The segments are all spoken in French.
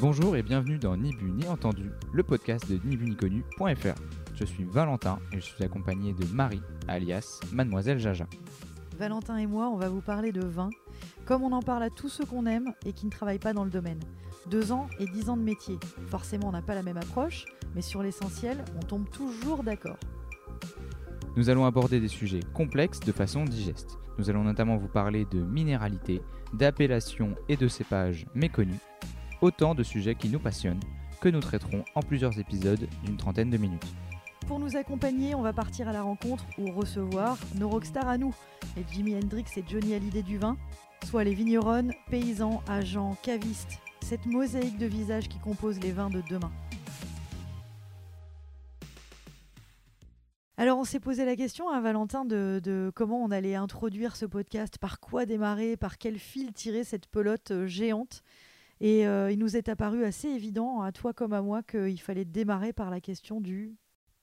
Bonjour et bienvenue dans Ni Bu Ni Entendu, le podcast de nibuniconnu.fr. Je suis Valentin et je suis accompagné de Marie, alias Mademoiselle Jaja. Valentin et moi, on va vous parler de vin, comme on en parle à tous ceux qu'on aime et qui ne travaillent pas dans le domaine. Deux ans et dix ans de métier. Forcément, on n'a pas la même approche, mais sur l'essentiel, on tombe toujours d'accord. Nous allons aborder des sujets complexes de façon digeste. Nous allons notamment vous parler de minéralité, d'appellation et de cépages méconnus, autant de sujets qui nous passionnent, que nous traiterons en plusieurs épisodes d'une trentaine de minutes. Pour nous accompagner, on va partir à la rencontre ou recevoir nos rockstars à nous, les Jimi Hendrix et Johnny Hallyday du vin, soit les vignerons, paysans, agents, cavistes, cette mosaïque de visages qui compose les vins de demain. Alors on s'est posé la question à Valentin de, de comment on allait introduire ce podcast, par quoi démarrer, par quel fil tirer cette pelote euh, géante? Et euh, il nous est apparu assez évident, à toi comme à moi, qu'il fallait démarrer par la question du...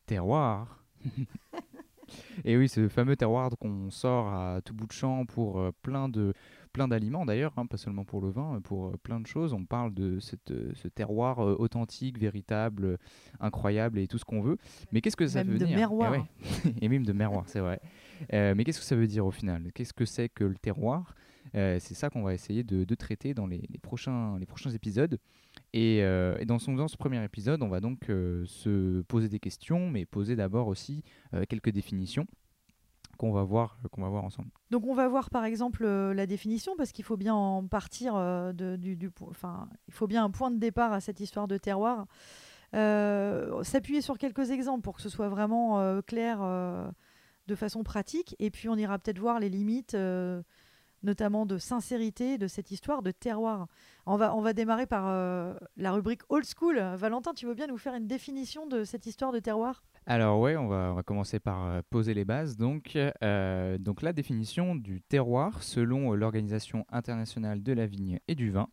Terroir Et oui, ce fameux terroir qu'on sort à tout bout de champ pour euh, plein de plein d'aliments d'ailleurs, hein, pas seulement pour le vin, pour euh, plein de choses. On parle de cette, ce terroir authentique, véritable, incroyable et tout ce qu'on veut. Mais qu'est-ce que ça Même veut de dire? Eh ouais. Et même de merroir, c'est vrai. Euh, mais qu'est-ce que ça veut dire au final? Qu'est-ce que c'est que le terroir? Euh, C'est ça qu'on va essayer de, traiter dans les, prochains, épisodes. Et, euh, dans, ce premier épisode, on va donc euh, se poser des questions, mais poser d'abord aussi quelques définitions qu'on va voir va voir ensemble. Donc on va voir par exemple la définition parce qu'il faut bien en partir du, enfin il faut bien un point de départ à cette histoire de terroir. S'appuyer sur quelques exemples pour que ce soit vraiment clair de façon pratique et puis on ira peut-être voir les limites notamment de sincérité de cette histoire de terroir. On va, on va démarrer par euh, la rubrique old school. Valentin, tu veux bien nous faire une définition de cette histoire de terroir? Alors ouais, on va, on va commencer par euh, poser les bases. Donc, euh, donc la définition du terroir selon l'Organisation internationale de la vigne et du vin.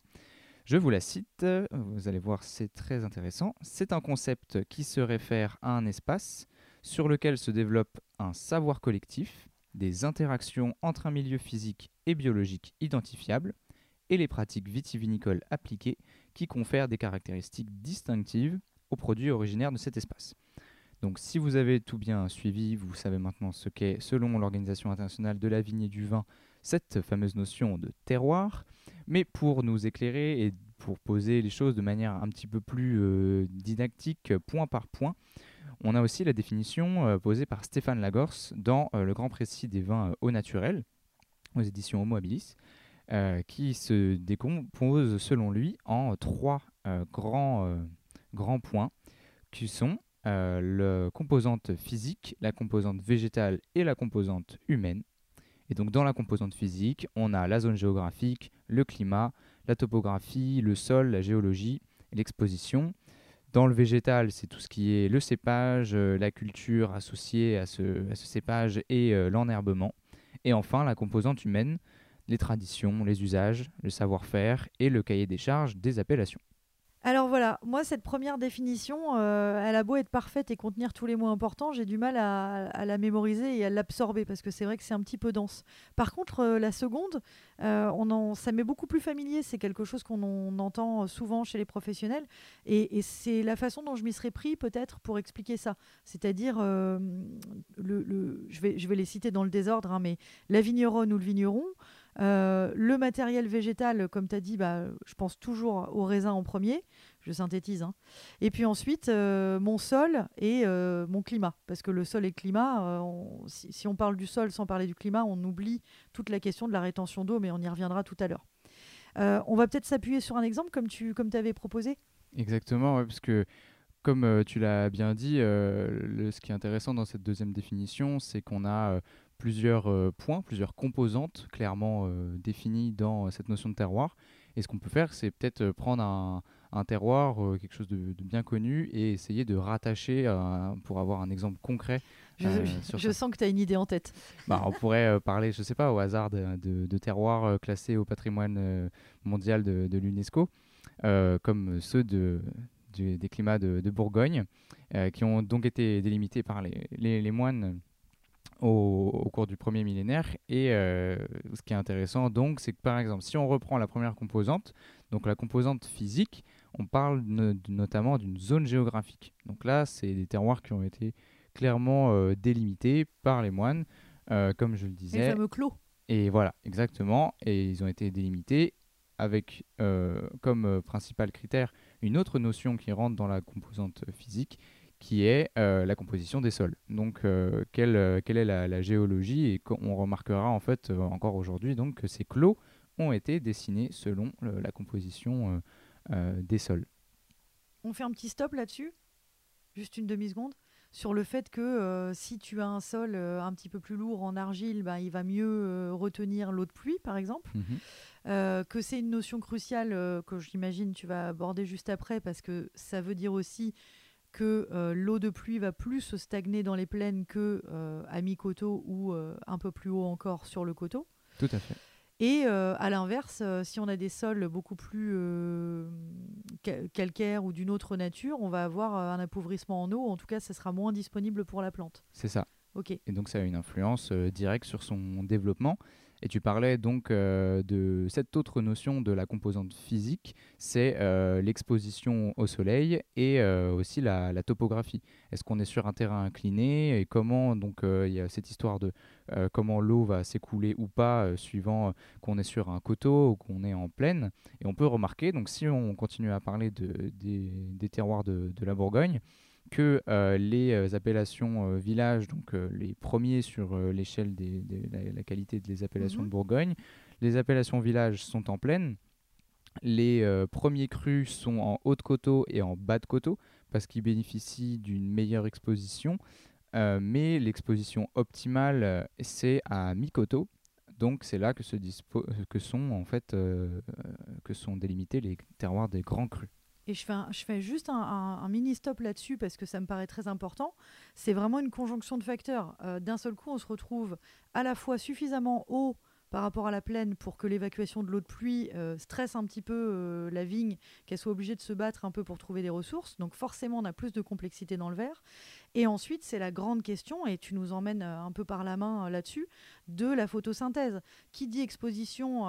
Je vous la cite, vous allez voir c'est très intéressant. C'est un concept qui se réfère à un espace sur lequel se développe un savoir collectif, des interactions entre un milieu physique et biologique identifiable, et les pratiques vitivinicoles appliquées qui confèrent des caractéristiques distinctives aux produits originaires de cet espace. Donc si vous avez tout bien suivi, vous savez maintenant ce qu'est, selon l'Organisation internationale de la vigne et du vin, cette fameuse notion de terroir. Mais pour nous éclairer et pour poser les choses de manière un petit peu plus euh, didactique, point par point, on a aussi la définition euh, posée par Stéphane Lagorce dans euh, Le Grand Précis des vins euh, au naturel, aux éditions Homo habilis, qui se décompose selon lui en trois grands, points qui sont la composante physique, la composante végétale et la composante humaine. Et donc dans la composante physique, on a la zone géographique, le climat, la topographie, le sol, la géologie, l'exposition. Dans le végétal, c'est tout ce qui est le cépage, euh, la culture associée à ce, cépage et euh, l'enherbement. Et enfin, la composante humaine, les traditions, les usages, le savoir-faire et le cahier des charges des appellations. Alors voilà, moi cette première définition, euh, elle a beau être parfaite et contenir tous les mots importants, j'ai du mal à, la mémoriser et à l'absorber parce que c'est vrai que c'est un petit peu dense. Par contre, euh, la seconde, euh, on en, ça m'est beaucoup plus familier, c'est quelque chose qu'on en- entend souvent chez les professionnels et, c'est la façon dont je m'y serais pris peut-être pour expliquer ça. C'est-à-dire, je vais les citer dans le désordre, hein, mais la vigneronne ou le vigneron, euh, le matériel végétal, comme tu as dit, bah, je pense toujours au raisin en premier, je synthétise. hein. Et puis ensuite, euh, mon sol et euh, mon climat. Parce que le sol et le climat, si, on parle du sol sans parler du climat, on oublie toute la question de la rétention d'eau, mais on y reviendra tout à l'heure. On va peut-être s'appuyer sur un exemple comme tu comme avais proposé. Exactement, parce que comme tu l'as bien dit, ce qui est intéressant dans cette deuxième définition, c'est qu'on a plusieurs euh, points, plusieurs composantes clairement euh, définies dans euh, cette notion de terroir. Et ce qu'on peut faire, c'est peut-être prendre un, un terroir, euh, quelque chose de, de bien connu, et essayer de rattacher pour avoir un exemple concret. Je, sens que tu as une idée en tête. Bah, on pourrait parler, je sais pas, au hasard de, de- de terroirs classés au patrimoine mondial de, l'UNESCO, comme ceux de, des climats de, Bourgogne, qui ont donc été délimités par les, les- les moines au, au cours du premier millénaire. Et euh, ce qui est intéressant, donc, c'est que par exemple, si on reprend la première composante, donc la composante physique, on parle notamment d'une zone géographique. Donc là, c'est des terroirs qui ont été clairement euh, délimités par les moines, euh, comme je le disais. Les fameux clos. Et voilà, exactement. Et ils ont été délimités avec comme principal critère une autre notion qui rentre dans la composante physique, qui est la composition des sols. Donc, quelle, quelle, est la, géologie Et on remarquera en fait encore aujourd'hui donc que ces clos ont été dessinés selon la composition des sols. On fait un petit stop là-dessus, juste une demi-seconde? Sur le fait que euh, si tu as un sol euh, un petit peu plus lourd en argile, ben, il va mieux euh, retenir l'eau de pluie, par exemple. Mhm. que c'est une notion cruciale que j'imagine tu vas aborder juste après, parce que ça veut dire aussi que l'eau de pluie va plus se stagner dans les plaines que à mi-coteau ou un peu plus haut encore sur le coteau. Tout à fait. Et euh, à l'inverse, euh, si on a des sols beaucoup plus euh, calcaires ou d'une autre nature, on va avoir un appauvrissement en eau. En tout cas, ça sera moins disponible pour la plante. C'est ça. Ok. Et donc, ça a une influence directe sur son développement. Et tu parlais donc euh, de cette autre notion de la composante physique, c'est euh, l'exposition au soleil et euh, aussi la, topographie. Est-ce qu'on est sur un terrain incliné et comment donc il y a cette histoire de comment l'eau va s'écouler ou pas suivant qu'on est sur un coteau ou qu'on est en plaine. Et on peut remarquer donc si on continue à parler de, des, terroirs de la Bourgogne, que euh, les euh, appellations euh, villages, donc les premiers sur l'échelle de la, qualité des appellations de mhm. Bourgogne, les appellations villages sont en plaine. Les premiers crus sont en haut de coteau et en bas de coteau parce qu'ils bénéficient d'une meilleure exposition. mais l'exposition optimale, c'est à mi-coteau. Donc c'est là que, se que sont en fait que sont délimités les terroirs des grands crus. Et je fais, juste un, mini stop là-dessus parce que ça me paraît très important. C'est vraiment une conjonction de facteurs. Euh, d'un seul coup, on se retrouve à la fois suffisamment haut par rapport à la plaine pour que l'évacuation de l'eau de pluie euh, stresse un petit peu euh, la vigne, qu'elle soit obligée de se battre un peu pour trouver des ressources. Donc forcément, on a plus de complexité dans le verre. Et ensuite, c'est la grande question, et tu nous emmènes euh, un peu par la main là-dessus, de la photosynthèse. Qui dit exposition,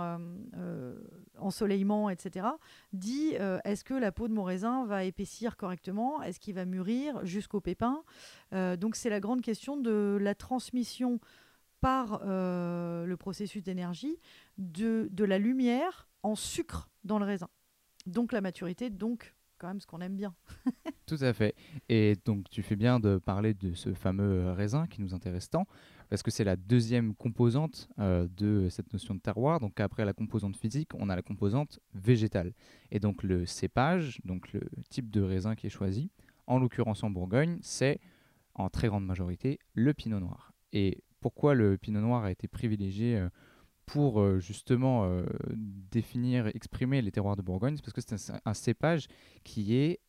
ensoleillement, etc., dit est-ce que la peau de mon raisin va épaissir correctement? Est-ce qu'il va mûrir jusqu'au pépin? Donc c'est la grande question de la transmission par euh, le processus d'énergie de la lumière en sucre dans le raisin. Donc la maturité, donc quand même ce qu'on aime bien. Tout à fait. Et donc tu fais bien de parler de ce fameux raisin qui nous intéresse tant, parce que c'est la deuxième composante euh, de cette notion de terroir. Donc après la composante physique, on a la composante végétale. Et donc le cépage, donc le type de raisin qui est choisi, en l'occurrence en Bourgogne, c'est en très grande majorité le pinot noir. Et pourquoi le pinot noir a été privilégié euh, pour euh, justement euh, définir, exprimer les terroirs de Bourgogne, parce que c'est un, cépage qui est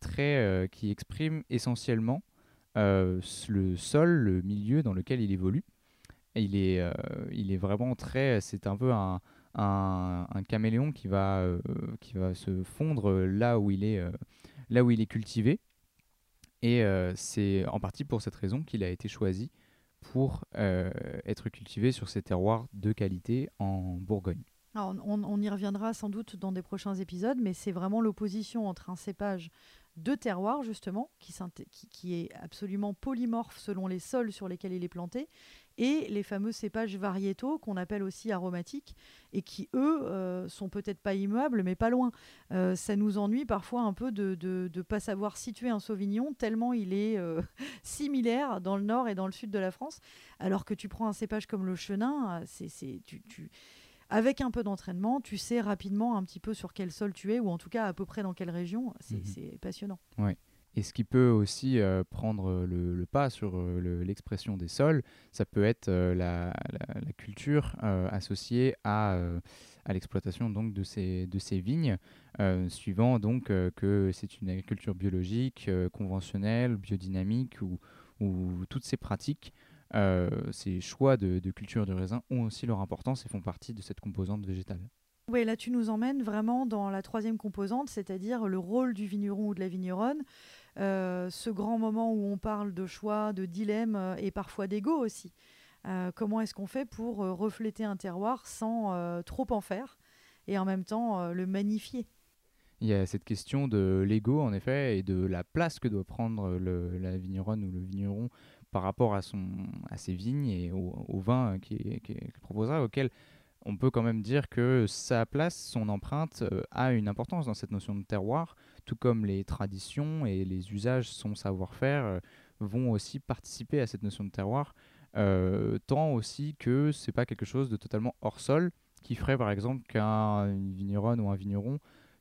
très, qui exprime essentiellement le sol, le milieu dans lequel il évolue. Il est, il est vraiment très, c'est un peu un, un, caméléon qui va, qui va se fondre là où il est, là où il est cultivé. Et c'est en partie pour cette raison qu'il a été choisi pour euh, être cultivé sur ces terroirs de qualité en Bourgogne. on, y reviendra sans doute dans des prochains épisodes, mais c'est vraiment l'opposition entre un cépage de terroir, justement, qui, est absolument polymorphe selon les sols sur lesquels il est planté, et les fameux cépages variétaux qu'on appelle aussi aromatiques et qui, eux, euh, sont peut-être pas immuables, mais pas loin. Euh, ça nous ennuie parfois un peu de ne pas savoir situer un sauvignon tellement il est euh, similaire dans le nord et dans le sud de la France, alors que tu prends un cépage comme le chenin, c'est, tu, tu avec un peu d'entraînement, tu sais rapidement un petit peu sur quel sol tu es, ou en tout cas à peu près dans quelle région. C'est mhm. passionnant. Ouais. Et ce qui peut aussi euh, prendre le, pas sur euh, l'expression des sols, ça peut être euh, la, culture associée à, l'exploitation donc de ces, de ces vignes, suivant donc que c'est une agriculture biologique, conventionnelle, biodynamique ou, ou toutes ces pratiques euh, ces choix de, culture de raisin ont aussi leur importance et font partie de cette composante végétale. Oui, là tu nous emmènes vraiment dans la troisième composante, c'est-à-dire le rôle du vigneron ou de la vigneronne. Euh, ce grand moment où on parle de choix, de dilemme euh, et parfois d'ego aussi. comment est-ce qu'on fait pour refléter un terroir sans trop en faire et en même temps le magnifier? Il y a cette question de l'ego, en effet, et de la place que doit prendre la vigneronne ou le vigneron par rapport à, ses vignes et au, vin qu'il proposera, auquel on peut quand même dire que sa place, son empreinte, euh, a une importance dans cette notion de terroir, tout comme les traditions et les usages, son savoir-faire, euh, vont aussi participer à cette notion de terroir, euh, tant aussi que c'est pas quelque chose de totalement hors sol, qui ferait par exemple qu'un vigneron ou un vigneron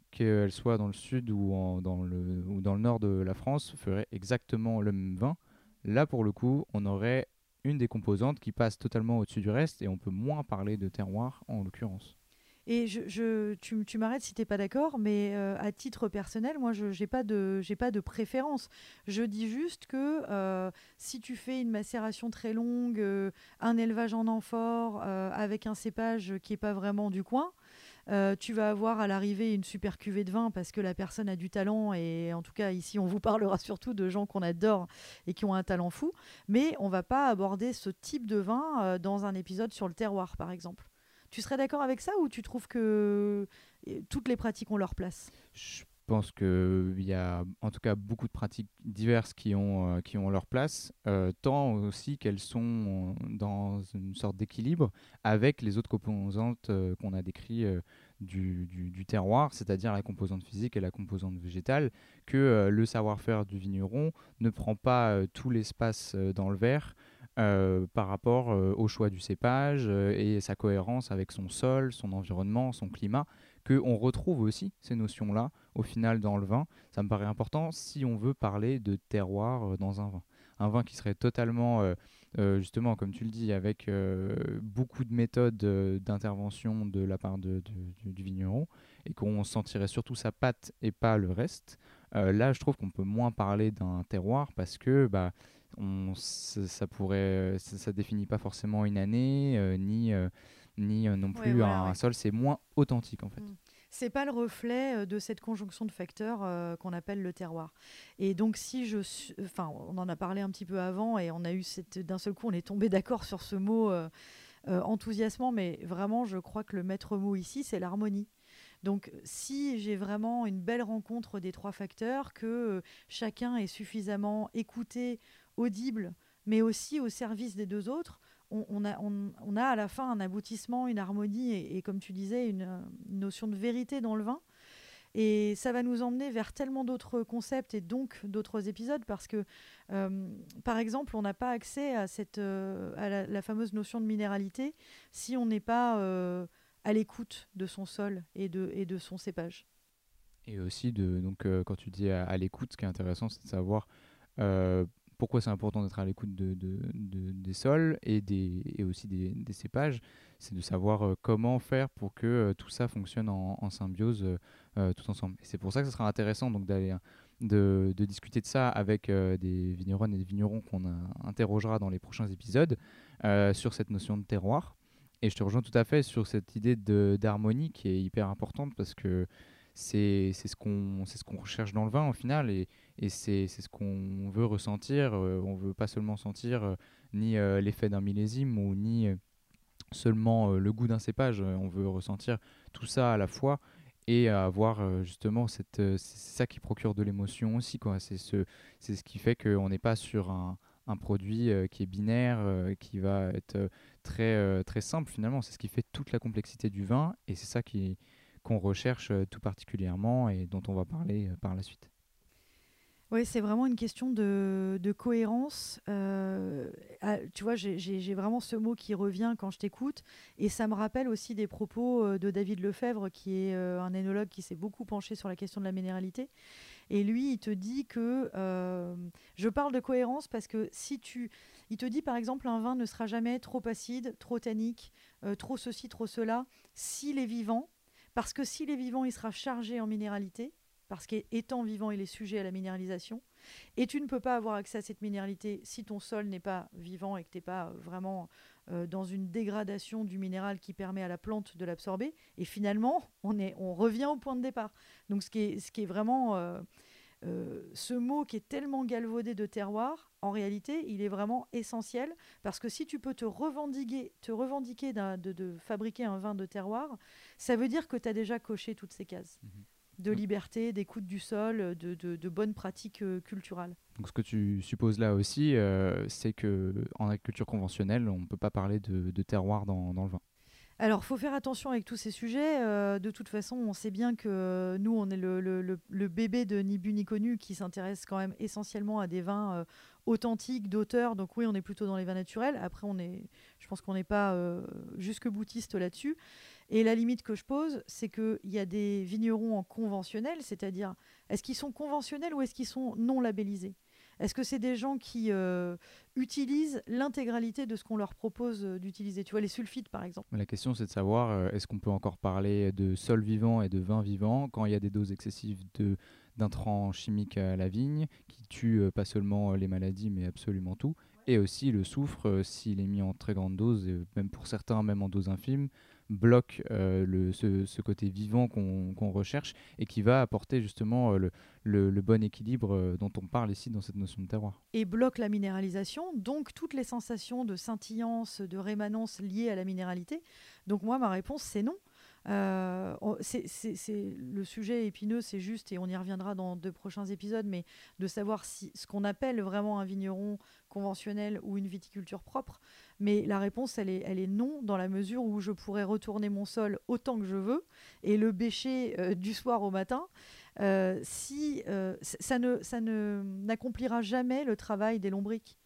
qu'elle soit dans le sud ou dans le nord de la France, ferait exactement le même vin. Là, pour le coup, on aurait une des composantes qui passe totalement au-dessus du reste et on peut moins parler de terroir en l'occurrence. Et je, tu, m'arrêtes si tu n'es pas d'accord, mais euh, à titre personnel, moi, je n'ai pas, de, pas de préférence. Je dis juste que euh, si tu fais une macération très longue, euh, un élevage en amphore, avec un cépage qui n'est pas vraiment du coin, tu vas avoir à l'arrivée une super cuvée de vin parce que la personne a du talent et en tout cas ici on vous parlera surtout de gens qu'on adore et qui ont un talent fou, mais on va pas aborder ce type de vin dans un épisode sur le terroir par exemple. Tu serais d'accord avec ça ou tu trouves que euh, toutes les pratiques ont leur place? Je pense qu'il y a en tout cas beaucoup de pratiques diverses qui ont, euh, qui ont leur place, euh, tant aussi qu'elles sont dans une sorte d'équilibre avec les autres composantes qu'on a décrites du, du, terroir, c'est-à-dire la composante physique et la composante végétale, que le savoir-faire du vigneron ne prend pas tout l'espace dans le verre. Par rapport au choix du cépage et sa cohérence avec son sol, son environnement, son climat qu'on retrouve aussi ces notions-là au final dans le vin. Ça me paraît important si on veut parler de terroir euh, dans un vin. Un vin qui serait totalement, euh, euh, justement, comme tu le dis, avec beaucoup de méthodes d'intervention de la part du vigneron et qu'on sentirait surtout sa pâte et pas le reste. là, je trouve qu'on peut moins parler d'un terroir parce que bah, on, ça, pourrait, ça, définit pas forcément une année ni ni euh, non plus un, sol. C'est moins authentique en fait. Mm. C'est pas le reflet euh, de cette conjonction de facteurs euh, qu'on appelle le terroir. Et donc si je, enfin, on en a parlé un petit peu avant et on a eu cette, d'un seul coup, on est tombé d'accord sur ce mot enthousiasmant, mais vraiment, je crois que le maître mot ici, c'est l'harmonie. Donc, si j'ai vraiment une belle rencontre des trois facteurs, que chacun est suffisamment écouté, audible, mais aussi au service des deux autres, on, a, à la fin un aboutissement, une harmonie et, comme tu disais, une, notion de vérité dans le vin. Et ça va nous emmener vers tellement d'autres concepts et donc d'autres épisodes parce que, euh, par exemple, on n'a pas accès à, cette, euh, à la, fameuse notion de minéralité si on n'est pas euh, à l'écoute de son sol et de, et de son cépage. Et aussi, de, donc, quand tu dis à l'écoute, ce qui est intéressant, c'est de savoir pourquoi c'est important d'être à l'écoute de, des sols et, des, et aussi des, cépages, c'est de savoir euh, comment faire pour que euh, tout ça fonctionne en, symbiose euh, tout ensemble. Et c'est pour ça que ce sera intéressant donc d'aller de, discuter de ça avec des vignerons et des vignerons qu'on interrogera dans les prochains épisodes sur cette notion de terroir. Et je te rejoins tout à fait sur cette idée d'harmonie qui est hyper importante parce que c'est ce qu'on ce qu'on recherche dans le vin au final et, et c'est ce qu'on veut ressentir. Euh, on veut pas seulement sentir euh, ni euh, l'effet d'un millésime ou ni seulement le goût d'un cépage. On veut ressentir tout ça à la fois et avoir justement cette c'est ça qui procure de l'émotion aussi. C'est ce ce qui fait qu'on n'est pas sur un, un produit qui est binaire, qui va être très, très simple finalement. C'est ce qui fait toute la complexité du vin et c'est ça qui, qu'on recherche tout particulièrement et dont on va parler par la suite. Oui, c'est vraiment une question de, cohérence. Euh, tu vois, j'ai vraiment ce mot qui revient quand je t'écoute. Et ça me rappelle aussi des propos euh, de David Lefebvre, qui est euh, un énologue qui s'est beaucoup penché sur la question de la minéralité. Et lui, il te dit que... je parle de cohérence parce que si tu... Il te dit, par exemple, un vin ne sera jamais trop acide, trop tannique, trop ceci, trop cela, s'il est vivant. Parce que s'il est vivant, il sera chargé en minéralité parce qu'étant vivant, il est sujet à la minéralisation. Et tu ne peux pas avoir accès à cette minéralité si ton sol n'est pas vivant et que tu n'es pas euh, vraiment euh, dans une dégradation du minéral qui permet à la plante de l'absorber. Et finalement, on, revient au point de départ. Donc ce qui est, ce qui est vraiment... Euh, ce mot qui est tellement galvaudé de terroir, en réalité, il est vraiment essentiel parce que si tu peux te revendiquer, te revendiquer de, de, fabriquer un vin de terroir, ça veut dire que tu as déjà coché toutes ces cases. Mmh de liberté, d'écoute du sol, de, de, bonnes pratiques culturelles. Donc ce que tu supposes là aussi, c'est que en agriculture conventionnelle, on ne peut pas parler de, de terroir dans, dans le vin. Alors, faut faire attention avec tous ces sujets. Euh, de toute façon, on sait bien que nous, on est le, bébé de ni bu ni connu qui s'intéresse quand même essentiellement à des vins euh, authentiques, d'auteurs. Donc oui, on est plutôt dans les vins naturels. Après, on est, je pense qu'on n'est pas euh, jusque boutiste là-dessus. Et la limite que je pose, c'est qu'il y a des vignerons en conventionnel, c'est-à-dire, est-ce qu'ils sont conventionnels ou est-ce qu'ils sont non labellisés? Est-ce que c'est des gens qui euh, utilisent l'intégralité de ce qu'on leur propose euh, d'utiliser? Tu vois, les sulfites, par exemple. La question, c'est de savoir, euh, est-ce qu'on peut encore parler de sol vivant et de vin vivant quand il y a des doses excessives d'intrants chimiques à la vigne qui tuent pas seulement les maladies, mais absolument tout et aussi le soufre, s'il est mis en très grande dose, et même pour certains, même en dose infime, bloque euh, le, ce, côté vivant qu'on recherche et qui va apporter justement euh, le, le, bon équilibre euh, dont on parle ici dans cette notion de terroir. Et bloque la minéralisation, donc toutes les sensations de scintillance, de rémanence liées à la minéralité. Donc moi, ma réponse, c'est non. Euh, c'est, le sujet épineux, c'est juste, et on y reviendra dans deux prochains épisodes, mais de savoir si ce qu'on appelle vraiment un vigneron conventionnel ou une viticulture propre. Mais la réponse, elle est, elle est non, dans la mesure où je pourrais retourner mon sol autant que je veux et le bêcher euh, du soir au matin. Euh, si ça ne ça ne n'accomplira jamais le travail des lombriques,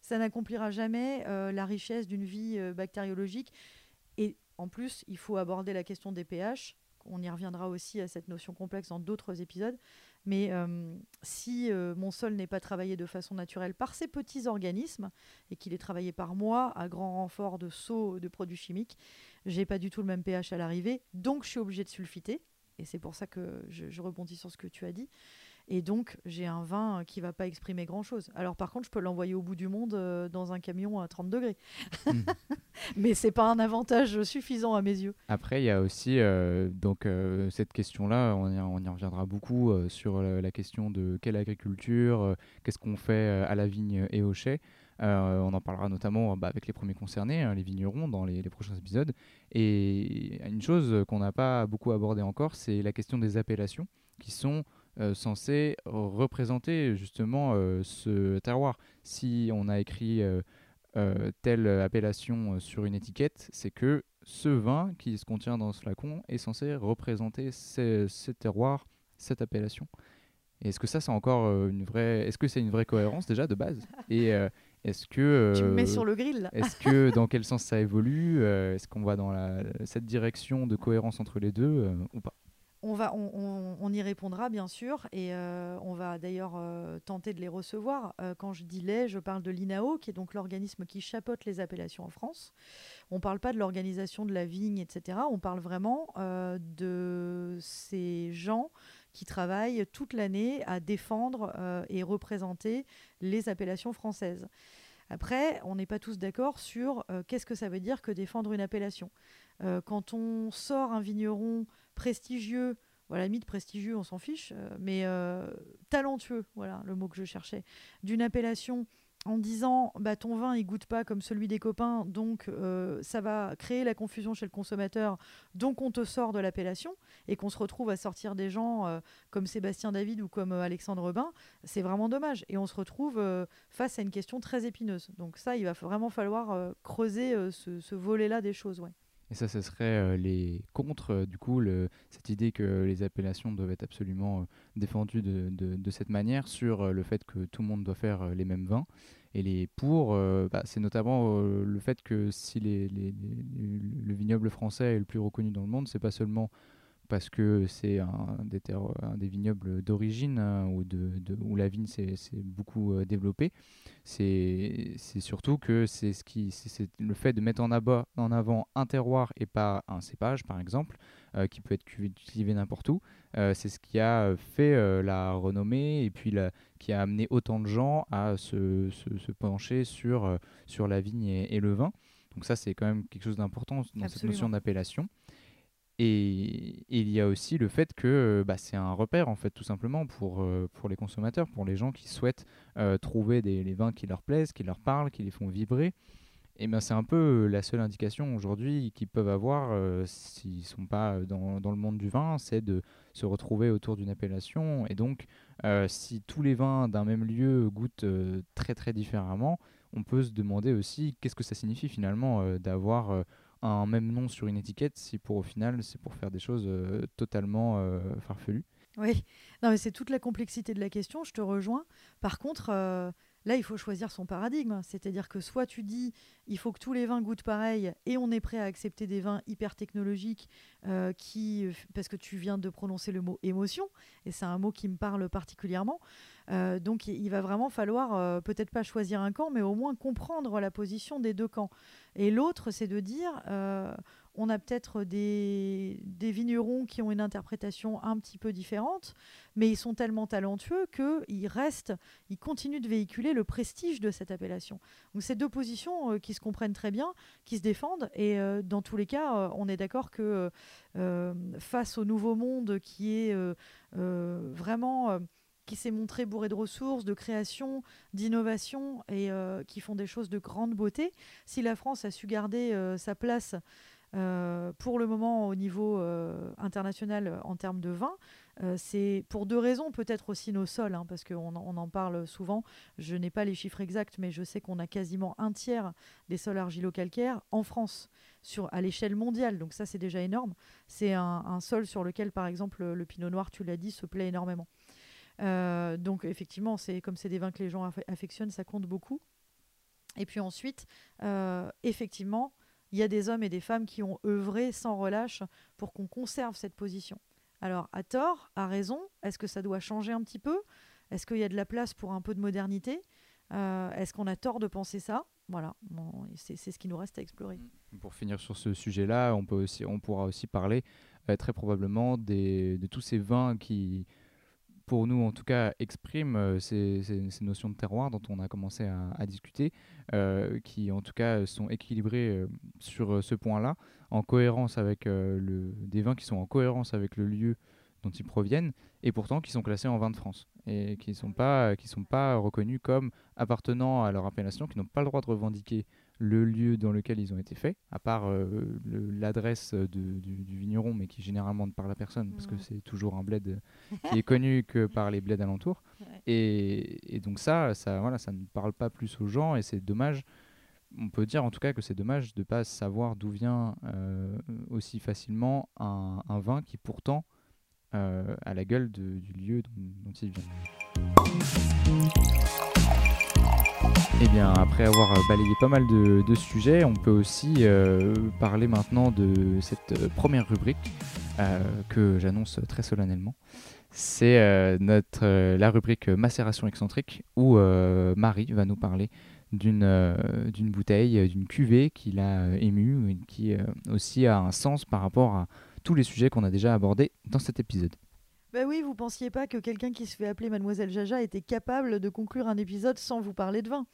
ça n'accomplira jamais la richesse d'une vie bactériologique. Et en plus, il faut aborder la question des pH. On y reviendra aussi à cette notion complexe dans d'autres épisodes. Mais euh, si euh, mon sol n'est pas travaillé de façon naturelle par ces petits organismes et qu'il est travaillé par moi à grand renfort de sauts de produits chimiques, j'ai pas du tout le même pH à l'arrivée. Donc je suis obligé de sulfiter. Et c'est pour ça que je rebondis sur ce que tu as dit. Et donc, j'ai un vin qui va pas exprimer grand-chose. Alors, par contre, je peux l'envoyer au bout du monde euh, dans un camion à 30 degrés. Hmm. Mais c'est pas un avantage suffisant à mes yeux. Après, il y a aussi euh, donc euh, cette question-là, on, y reviendra beaucoup sur la question de quelle agriculture, qu'est-ce qu'on fait à la vigne et au chai. on en parlera notamment bah, avec les premiers concernés, hein, les vignerons, dans les, les, prochains épisodes. Et une chose qu'on n'a pas beaucoup abordée encore, c'est la question des appellations, qui sont euh, censé représenter justement euh, ce terroir. Si on a écrit euh, telle appellation sur une étiquette, c'est que ce vin qui se contient dans ce flacon est censé représenter ce, terroir, cette appellation. Est-ce que ça, c'est encore une vraie. Est-ce que c'est une vraie cohérence déjà de base? Et est-ce que. tu me mets sur le grill. Est-ce que dans quel sens ça évolue? Est-ce qu'on va dans la, cette direction de cohérence entre les deux ou pas? On, y répondra bien sûr et euh, on va d'ailleurs euh, tenter de les recevoir. Euh, quand je dis les, je parle de l'INAO, qui est donc l'organisme qui chapeaute les appellations en France. On ne parle pas de l'organisation de la vigne, etc. On parle vraiment de ces gens qui travaillent toute l'année à défendre et représenter les appellations françaises. Après, on n'est pas tous d'accord sur qu'est-ce que ça veut dire que défendre une appellation. quand on sort un vigneron prestigieux, voilà, mythe prestigieux, on s'en fiche, euh, mais euh, talentueux, voilà le mot que je cherchais, d'une appellation en disant bah, ton vin il goûte pas comme celui des copains, donc euh, ça va créer la confusion chez le consommateur, donc on te sort de l'appellation et qu'on se retrouve à sortir des gens comme Sébastien David ou comme Alexandre Robin, c'est vraiment dommage. Et on se retrouve face à une question très épineuse. Donc ça, il va vraiment falloir creuser ce, ce volet-là des choses. Ouais. Et ça, ce serait euh, les contre, euh, du coup, cette idée que les appellations doivent être absolument euh, défendues de, de, cette manière sur le fait que tout le monde doit faire les mêmes vins. Et les pour, bah, c'est notamment le fait que si les, les, le vignoble français est le plus reconnu dans le monde, c'est pas seulement parce que c'est un, un, des vignobles d'origine hein, où, de, où, la vigne s'est beaucoup euh, développée. C'est surtout que c'est ce qui, c'est le fait de mettre en, en, avant un terroir et pas un cépage, par exemple, euh, qui peut être cultivé n'importe où. Euh, c'est ce qui a fait la renommée et puis qui a amené autant de gens à se, se, pencher sur, sur la vigne et, le vin. Donc ça, c'est quand même quelque chose d'important dans cette notion d'appellation. Et, il y a aussi le fait que bah, c'est un repère, en fait, tout simplement, pour, euh, pour les consommateurs, pour les gens qui souhaitent euh, trouver des, les vins qui leur plaisent, qui leur parlent, qui les font vibrer. et ben c'est un peu la seule indication aujourd'hui qu'ils peuvent avoir s'ils ne sont pas dans, dans, le monde du vin, c'est de se retrouver autour d'une appellation. Et donc, si tous les vins d'un même lieu goûtent très très différemment, on peut se demander aussi qu'est-ce que ça signifie finalement d'avoir un même nom sur une étiquette si pour au final c'est pour faire des choses totalement farfelues. Oui, non, mais c'est toute la complexité de la question, je te rejoins. Par contre, Là, il faut choisir son paradigme. C'est-à-dire que soit tu dis il faut que tous les vins goûtent pareil et on est prêt à accepter des vins hyper technologiques euh, qui, parce que tu viens de prononcer le mot émotion et c'est un mot qui me parle particulièrement. Euh, donc il va vraiment falloir euh, peut-être pas choisir un camp, mais au moins comprendre la position des deux camps. Et l'autre, c'est de dire on a peut-être des, vignerons qui ont une interprétation un petit peu différente, mais ils sont tellement talentueux qu'ils restent, ils continuent de véhiculer le prestige de cette appellation. Donc c'est deux positions euh, qui se comprennent très bien, qui se défendent, et euh, dans tous les cas, euh, on est d'accord que face au nouveau monde qui est vraiment qui s'est montré bourré de ressources, de création, d'innovation et qui font des choses de grande beauté. Si la France a su garder sa place euh, pour le moment, au niveau euh, international, euh, en termes de vin, c'est pour deux raisons, peut-être aussi nos sols, hein, parce qu'on on en parle souvent. Je n'ai pas les chiffres exacts, mais je sais qu'on a quasiment un tiers des sols argilo-calcaires en France, sur, à l'échelle mondiale. Donc ça, c'est déjà énorme. C'est un, sol sur lequel, par exemple, le pinot noir, tu l'as dit, se plaît énormément. donc effectivement, c'est comme c'est des vins que les gens affectionnent, ça compte beaucoup. Et puis ensuite, effectivement, il y a des hommes et des femmes qui ont œuvré sans relâche pour qu'on conserve cette position. Alors, à tort, à raison, est-ce que ça doit changer un petit peu? Est-ce qu'il y a de la place pour un peu de modernité? Euh, Est-ce qu'on a tort de penser ça? Voilà, c'est ce qui nous reste à explorer. Mmh. Pour finir sur ce sujet-là, on, on pourra aussi parler euh, très probablement de tous ces vins qui, pour nous en tout cas, exprime euh, ces, notions de terroir dont on a commencé à, discuter, euh, qui en tout cas sont équilibrés euh, sur ce point-là, en cohérence avec des vins qui sont en cohérence avec le lieu dont ils proviennent, et pourtant qui sont classés en vin de France, et qui ne sont pas reconnus comme appartenant à leur appellation, qui n'ont pas le droit de revendiquer le lieu dans lequel ils ont été faits, à part euh, l'adresse du, vigneron, mais qui généralement ne parle à personne, parce que c'est toujours un bled qui est connu que par les bleds alentours. Et, donc ça, ça, voilà, ça ne parle pas plus aux gens, et c'est dommage. On peut dire en tout cas que c'est dommage de ne pas savoir d'où vient euh, aussi facilement un, vin qui pourtant euh, a la gueule du lieu dont il vient. Eh bien, après avoir euh, balayé pas mal de, sujets, on peut aussi euh, parler maintenant de cette euh, première rubrique que j'annonce très solennellement. C'est notre la rubrique macération excentrique où Marie va nous parler d'une d'une bouteille, d'une cuvée qu'il a émue et qui aussi a un sens par rapport à tous les sujets qu'on a déjà abordés dans cet épisode. Ben oui, vous pensiez pas que quelqu'un qui se fait appeler Mademoiselle Jaja était capable de conclure un épisode sans vous parler de vin.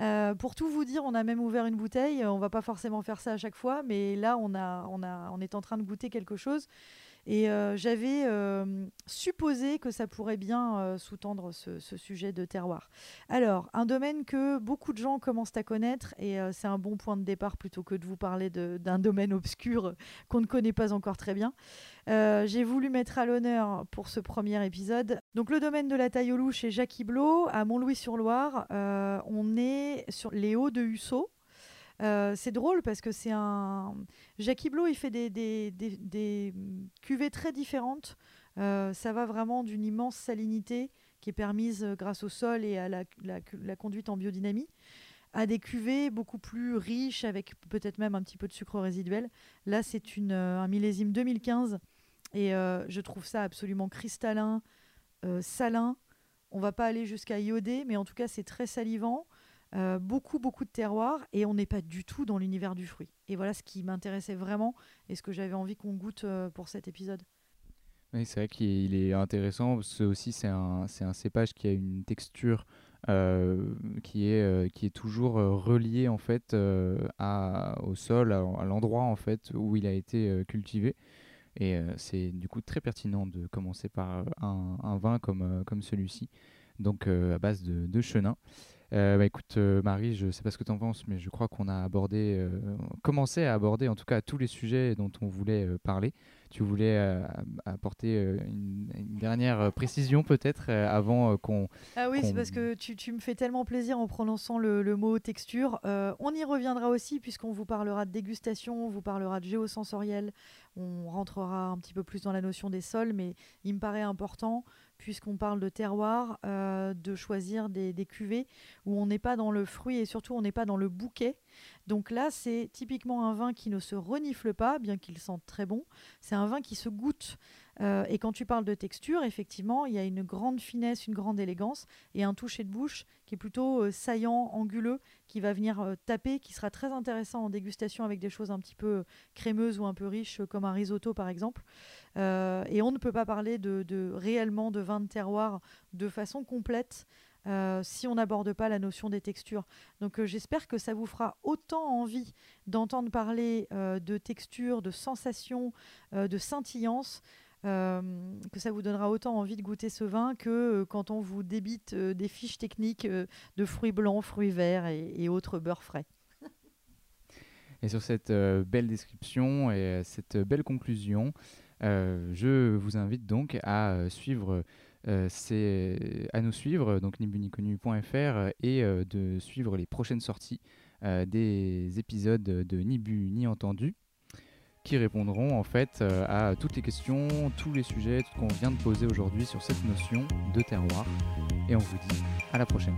Euh, pour tout vous dire, on a même ouvert une bouteille. On va pas forcément faire ça à chaque fois, mais là, on, a, on, a, on est en train de goûter quelque chose et euh, j'avais euh, supposé que ça pourrait bien euh, sous-tendre ce, sujet de terroir. Alors, un domaine que beaucoup de gens commencent à connaître, et c'est un bon point de départ plutôt que de vous parler d'un domaine obscur qu'on ne connaît pas encore très bien. J'ai voulu mettre à l'honneur pour ce premier épisode. Donc, le domaine de la taille chez Jacques Iblot, à Montlouis-sur-Loire. on est sur les Hauts de Hussau. Euh, c'est drôle parce que c'est un. Iblot, il fait des, cuvées très différentes. Euh, ça va vraiment d'une immense salinité qui est permise euh, grâce au sol et à la, la, conduite en biodynamie à des cuvées beaucoup plus riches avec peut-être même un petit peu de sucre résiduel. Là, c'est un millésime 2015 et je trouve ça absolument cristallin, salin. On va pas aller jusqu'à iodé, mais en tout cas, c'est très salivant. Euh, beaucoup, beaucoup de terroirs et on n'est pas du tout dans l'univers du fruit. Et voilà ce qui m'intéressait vraiment et ce que j'avais envie qu'on goûte euh, pour cet épisode. Oui, c'est vrai qu'il est intéressant. Ce aussi, c'est un, cépage qui a une texture euh, qui, est, qui est toujours reliée en fait au sol, à, l'endroit en fait où il a été cultivé. Et c'est du coup très pertinent de commencer par un, un vin comme, comme celui-ci, donc à base de, de chenin. Euh, bah, écoute, euh, Marie, je ne sais pas ce que tu en penses, mais je crois qu'on a abordé, euh, commencé à aborder en tout cas tous les sujets dont on voulait parler. Tu voulais apporter une, dernière précision peut-être avant qu'on... Ah oui, c'est parce que tu, me fais tellement plaisir en prononçant le, le mot texture. on y reviendra aussi puisqu'on vous parlera de dégustation, on vous parlera de géosensoriel, on rentrera un petit peu plus dans la notion des sols, mais il me paraît important puisqu'on parle de terroir, euh, de choisir des, cuvées où on n'est pas dans le fruit et surtout on n'est pas dans le bouquet. Donc là, c'est typiquement un vin qui ne se renifle pas, bien qu'il sente très bon. C'est un vin qui se goûte. Euh, et quand tu parles de texture, effectivement, il y a une grande finesse, une grande élégance et un toucher de bouche qui est plutôt euh, saillant, anguleux, qui va venir euh, taper, qui sera très intéressant en dégustation avec des choses un petit peu crémeuses ou un peu riches, comme un risotto par exemple. et on ne peut pas parler de, réellement de vin de terroir de façon complète. si on n'aborde pas la notion des textures. Donc j'espère que ça vous fera autant envie d'entendre parler de texture, de sensations, de scintillance, euh, que ça vous donnera autant envie de goûter ce vin que euh, quand on vous débite euh, des fiches techniques de fruits blancs, fruits verts et, autres beurres frais. Et sur cette belle description et cette belle conclusion, je vous invite donc à suivre à nous suivre, donc nibuniconu.fr, et de suivre les prochaines sorties des épisodes de Ni Bu ni Entendu qui répondront en fait euh, à toutes les questions, tous les sujets, qu'on vient de poser aujourd'hui sur cette notion de terroir. Et on vous dit à la prochaine.